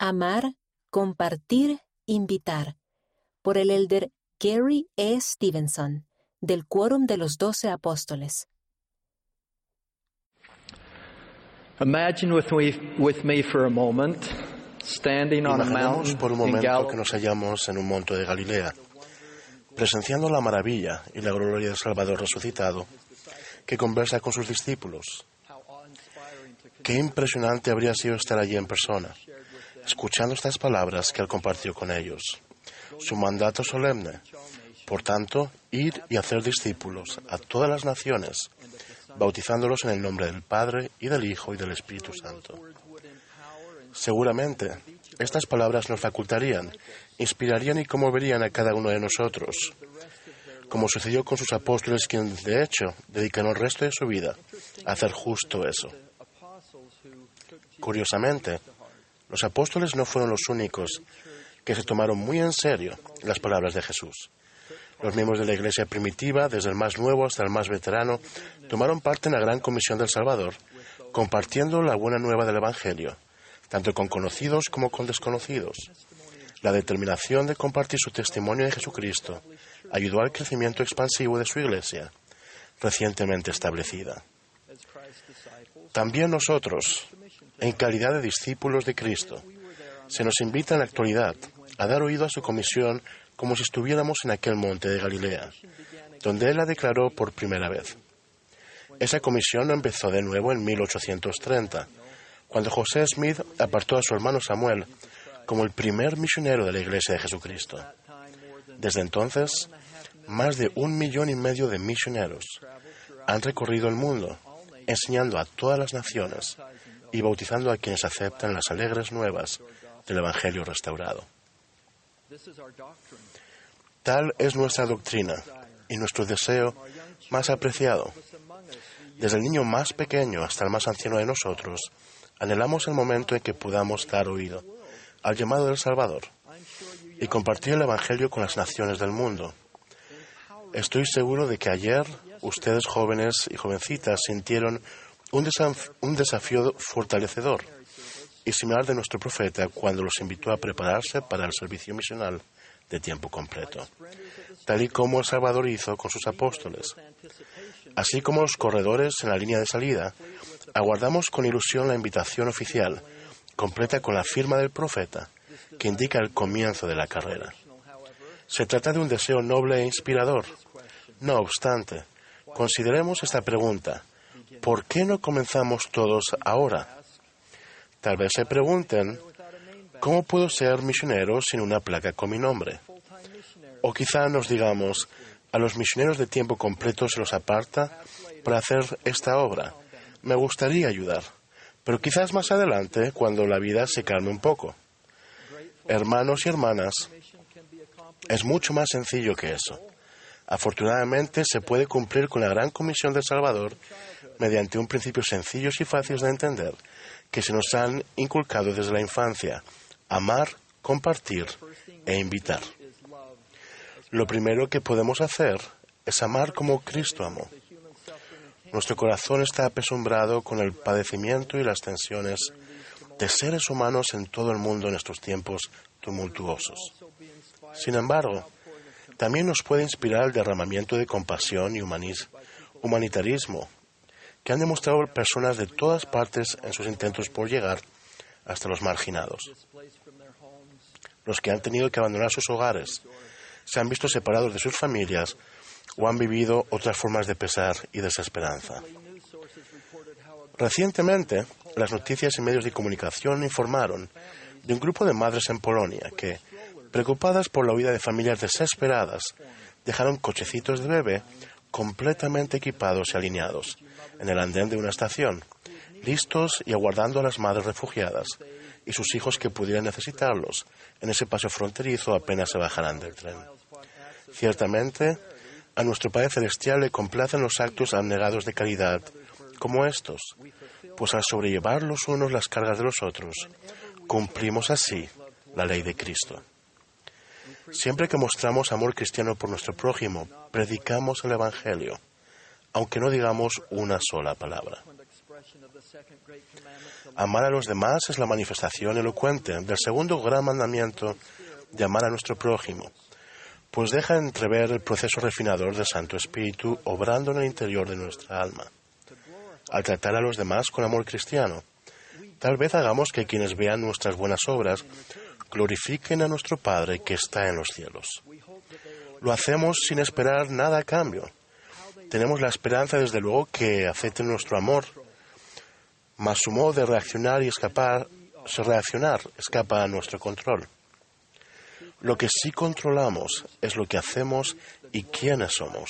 Amar, compartir, invitar. Por el elder Gary E. Stevenson, del Quórum de los Doce Apóstoles. Imagine with me, with me for a moment, standing on a Imaginemos mountain por un momento que nos hallamos en un monte de Galilea, presenciando la maravilla y la gloria del Salvador resucitado, que conversa con sus discípulos. Qué impresionante habría sido estar allí en persona, escuchando estas palabras que él compartió con ellos. Su mandato solemne, por tanto, ir y hacer discípulos a todas las naciones, bautizándolos en el nombre del Padre y del Hijo y del Espíritu Santo. Seguramente, estas palabras nos facultarían, inspirarían y conmoverían a cada uno de nosotros, como sucedió con sus apóstoles, quienes de hecho dedicaron el resto de su vida a hacer justo eso. Curiosamente, los apóstoles no fueron los únicos que se tomaron muy en serio las palabras de Jesús. Los miembros de la iglesia primitiva, desde el más nuevo hasta el más veterano, tomaron parte en la gran comisión del Salvador, compartiendo la buena nueva del Evangelio, tanto con conocidos como con desconocidos. La determinación de compartir su testimonio de Jesucristo ayudó al crecimiento expansivo de su iglesia, recientemente establecida. También nosotros, en calidad de discípulos de Cristo, se nos invita en la actualidad a dar oído a su comisión como si estuviéramos en aquel monte de Galilea, donde Él la declaró por primera vez. Esa comisión empezó de nuevo en 1830, cuando José Smith apartó a su hermano Samuel como el primer misionero de la Iglesia de Jesucristo. Desde entonces, más de un millón y medio de misioneros han recorrido el mundo, enseñando a todas las naciones y bautizando a quienes aceptan las alegres nuevas del Evangelio restaurado. Tal es nuestra doctrina y nuestro deseo más apreciado. Desde el niño más pequeño hasta el más anciano de nosotros, anhelamos el momento en que podamos dar oído al llamado del Salvador y compartir el Evangelio con las naciones del mundo. Estoy seguro de que ayer ustedes jóvenes y jovencitas sintieron un, desaf- un desafío fortalecedor y similar de nuestro profeta cuando los invitó a prepararse para el servicio misional de tiempo completo, tal y como el Salvador hizo con sus apóstoles. Así como los corredores en la línea de salida, aguardamos con ilusión la invitación oficial, completa con la firma del profeta, que indica el comienzo de la carrera. Se trata de un deseo noble e inspirador. No obstante, consideremos esta pregunta. ¿Por qué no comenzamos todos ahora? Tal vez se pregunten, ¿cómo puedo ser misionero sin una placa con mi nombre? O quizá nos digamos, a los misioneros de tiempo completo se los aparta para hacer esta obra. Me gustaría ayudar, pero quizás más adelante, cuando la vida se calme un poco. Hermanos y hermanas, es mucho más sencillo que eso. Afortunadamente se puede cumplir con la gran comisión del Salvador mediante un principio sencillos y fáciles de entender que se nos han inculcado desde la infancia, amar, compartir e invitar. Lo primero que podemos hacer es amar como Cristo amó. Nuestro corazón está apesumbrado con el padecimiento y las tensiones de seres humanos en todo el mundo en estos tiempos tumultuosos. Sin embargo, también nos puede inspirar el derramamiento de compasión y humanitarismo que han demostrado personas de todas partes en sus intentos por llegar hasta los marginados. Los que han tenido que abandonar sus hogares, se han visto separados de sus familias o han vivido otras formas de pesar y desesperanza. Recientemente, las noticias y medios de comunicación informaron de un grupo de madres en Polonia que, preocupadas por la huida de familias desesperadas, dejaron cochecitos de bebé completamente equipados y alineados en el andén de una estación, listos y aguardando a las madres refugiadas y sus hijos que pudieran necesitarlos en ese paso fronterizo apenas se bajarán del tren. Ciertamente, a nuestro Padre Celestial le complacen los actos abnegados de caridad como estos, pues al sobrellevar los unos las cargas de los otros, cumplimos así la ley de Cristo. Siempre que mostramos amor cristiano por nuestro prójimo, predicamos el Evangelio, aunque no digamos una sola palabra. Amar a los demás es la manifestación elocuente del segundo gran mandamiento de amar a nuestro prójimo, pues deja entrever el proceso refinador del Santo Espíritu obrando en el interior de nuestra alma. Al tratar a los demás con amor cristiano, tal vez hagamos que quienes vean nuestras buenas obras glorifiquen a nuestro Padre que está en los cielos. Lo hacemos sin esperar nada a cambio. Tenemos la esperanza, desde luego, que acepten nuestro amor, mas su modo de reaccionar y escapar, reaccionar escapa a nuestro control. Lo que sí controlamos es lo que hacemos y quiénes somos.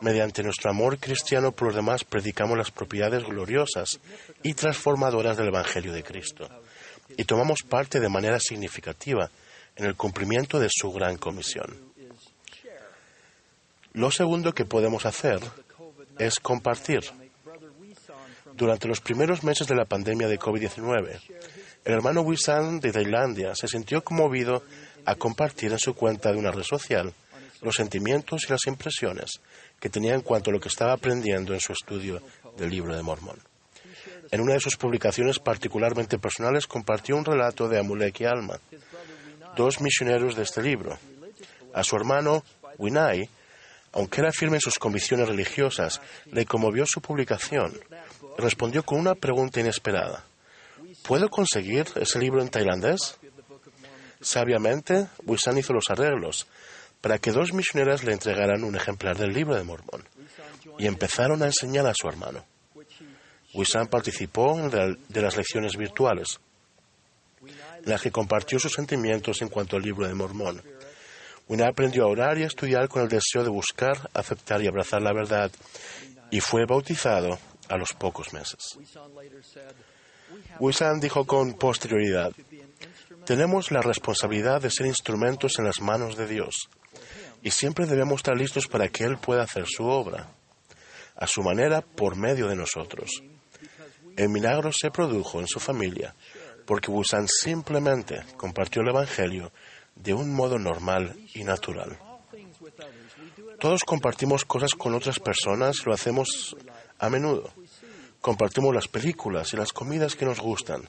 Mediante nuestro amor cristiano por los demás predicamos las propiedades gloriosas y transformadoras del Evangelio de Cristo y tomamos parte de manera significativa en el cumplimiento de su gran comisión. Lo segundo que podemos hacer es compartir. Durante los primeros meses de la pandemia de COVID-19, el hermano Wisan de Tailandia se sintió conmovido a compartir en su cuenta de una red social los sentimientos y las impresiones que tenía en cuanto a lo que estaba aprendiendo en su estudio del libro de Mormón. En una de sus publicaciones particularmente personales compartió un relato de Amulek y Alma, dos misioneros de este libro. A su hermano, Winai, aunque era firme en sus convicciones religiosas, le conmovió su publicación. Respondió con una pregunta inesperada. ¿Puedo conseguir ese libro en tailandés? Sabiamente, Wisan hizo los arreglos para que dos misioneras le entregaran un ejemplar del libro de Mormón y empezaron a enseñar a su hermano. Wisan participó de las lecciones virtuales, en las que compartió sus sentimientos en cuanto al libro de Mormón. Winai aprendió a orar y a estudiar con el deseo de buscar, aceptar y abrazar la verdad, y fue bautizado a los pocos meses. Wisan dijo con posterioridad, tenemos la responsabilidad de ser instrumentos en las manos de Dios, y siempre debemos estar listos para que Él pueda hacer su obra, a su manera, por medio de nosotros. El milagro se produjo en su familia, porque Busan simplemente compartió el Evangelio de un modo normal y natural. Todos compartimos cosas con otras personas lo hacemos a menudo. Compartimos las películas y las comidas que nos gustan,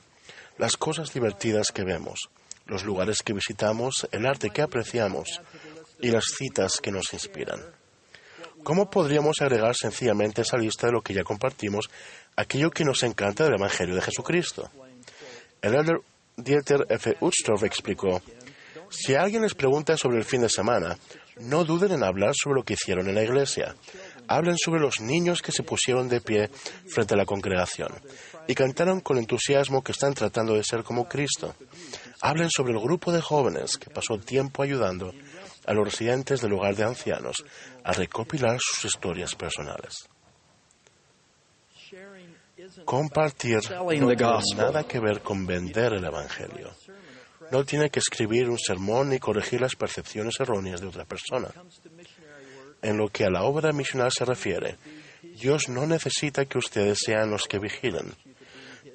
las cosas divertidas que vemos, los lugares que visitamos, el arte que apreciamos y las citas que nos inspiran. ¿Cómo podríamos agregar sencillamente esa lista de lo que ya compartimos aquello que nos encanta del Evangelio de Jesucristo? El elder Dieter F. Utstorf explicó, si alguien les pregunta sobre el fin de semana, no duden en hablar sobre lo que hicieron en la iglesia. Hablen sobre los niños que se pusieron de pie frente a la congregación y cantaron con entusiasmo que están tratando de ser como Cristo. Hablen sobre el grupo de jóvenes que pasó tiempo ayudando a los residentes del hogar de ancianos a recopilar sus historias personales. Compartir no tiene nada que ver con vender el Evangelio. No tiene que escribir un sermón ni corregir las percepciones erróneas de otra persona. En lo que a la obra misional se refiere, Dios no necesita que ustedes sean los que vigilen,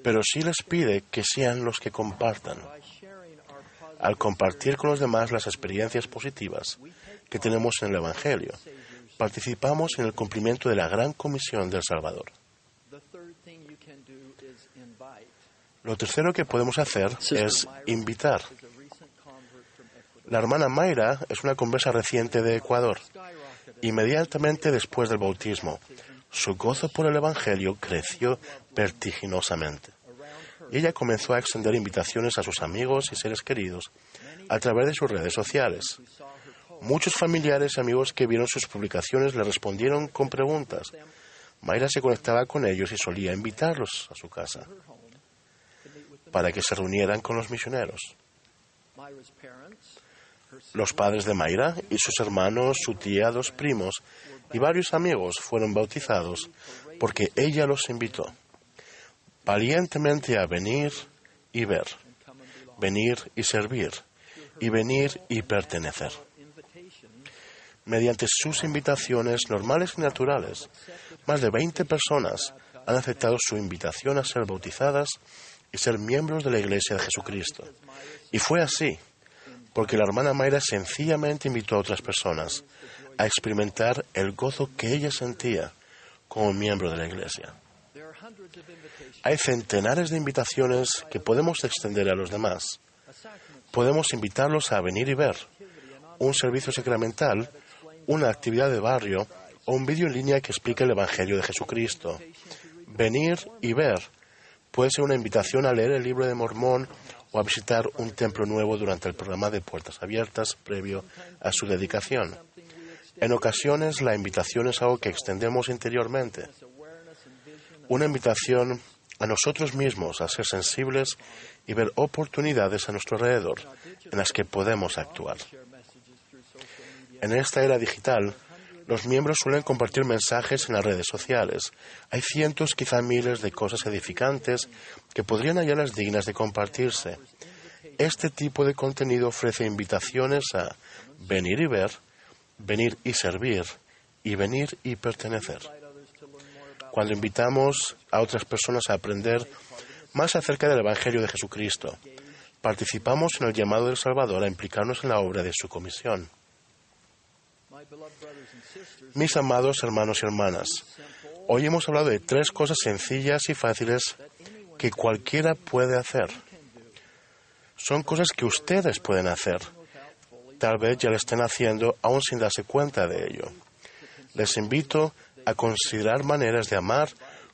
pero sí les pide que sean los que compartan. Al compartir con los demás las experiencias positivas que tenemos en el Evangelio, participamos en el cumplimiento de la gran comisión del Salvador. Lo tercero que podemos hacer es invitar. La hermana Mayra es una conversa reciente de Ecuador. Inmediatamente después del bautismo, su gozo por el Evangelio creció vertiginosamente. Y ella comenzó a extender invitaciones a sus amigos y seres queridos a través de sus redes sociales. Muchos familiares y amigos que vieron sus publicaciones le respondieron con preguntas. Mayra se conectaba con ellos y solía invitarlos a su casa para que se reunieran con los misioneros. Los padres de Mayra y sus hermanos, su tía, dos primos y varios amigos fueron bautizados porque ella los invitó valientemente a venir y ver, venir y servir, y venir y pertenecer. Mediante sus invitaciones normales y naturales, más de 20 personas han aceptado su invitación a ser bautizadas y ser miembros de la Iglesia de Jesucristo. Y fue así, porque la hermana Mayra sencillamente invitó a otras personas a experimentar el gozo que ella sentía como miembro de la Iglesia. Hay centenares de invitaciones que podemos extender a los demás. Podemos invitarlos a venir y ver un servicio sacramental, una actividad de barrio o un vídeo en línea que explique el Evangelio de Jesucristo. Venir y ver puede ser una invitación a leer el libro de Mormón o a visitar un templo nuevo durante el programa de puertas abiertas previo a su dedicación. En ocasiones la invitación es algo que extendemos interiormente. Una invitación a nosotros mismos a ser sensibles y ver oportunidades a nuestro alrededor en las que podemos actuar. En esta era digital, los miembros suelen compartir mensajes en las redes sociales. Hay cientos, quizá miles de cosas edificantes que podrían hallarlas dignas de compartirse. Este tipo de contenido ofrece invitaciones a venir y ver, venir y servir y venir y pertenecer. Cuando invitamos a otras personas a aprender más acerca del Evangelio de Jesucristo, participamos en el llamado del Salvador a implicarnos en la obra de su comisión. Mis amados hermanos y hermanas, hoy hemos hablado de tres cosas sencillas y fáciles que cualquiera puede hacer. Son cosas que ustedes pueden hacer. Tal vez ya lo estén haciendo aún sin darse cuenta de ello. Les invito a considerar maneras de amar,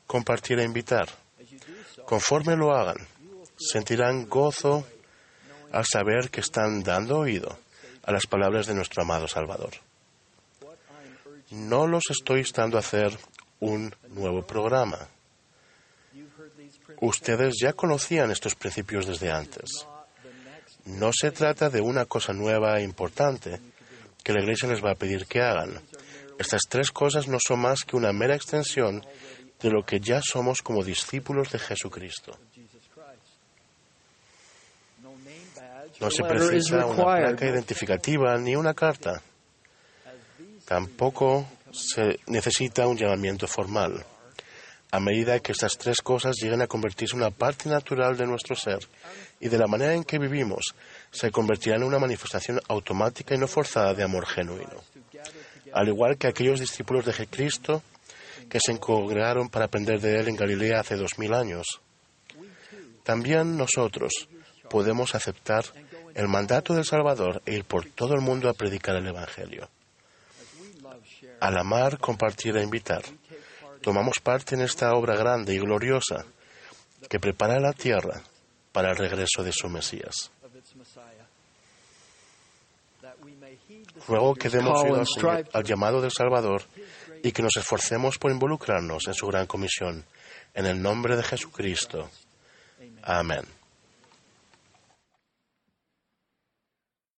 compartir e invitar. Conforme lo hagan, sentirán gozo al saber que están dando oído a las palabras de nuestro amado Salvador. No los estoy instando a hacer un nuevo programa. Ustedes ya conocían estos principios desde antes. No se trata de una cosa nueva e importante que la Iglesia les va a pedir que hagan. Estas tres cosas no son más que una mera extensión de lo que ya somos como discípulos de Jesucristo. No se precisa una placa identificativa ni una carta. Tampoco se necesita un llamamiento formal. A medida que estas tres cosas lleguen a convertirse en una parte natural de nuestro ser y de la manera en que vivimos, se convertirán en una manifestación automática y no forzada de amor genuino. Al igual que aquellos discípulos de Jesucristo que se congregaron para aprender de Él en Galilea hace dos mil años. También nosotros podemos aceptar el mandato del Salvador e ir por todo el mundo a predicar el Evangelio. Al amar, compartir e invitar, tomamos parte en esta obra grande y gloriosa que prepara la tierra para el regreso de su Mesías. Ruego que demos oído al, al llamado del Salvador y que nos esforcemos por involucrarnos en su gran comisión. En el nombre de Jesucristo. Amén.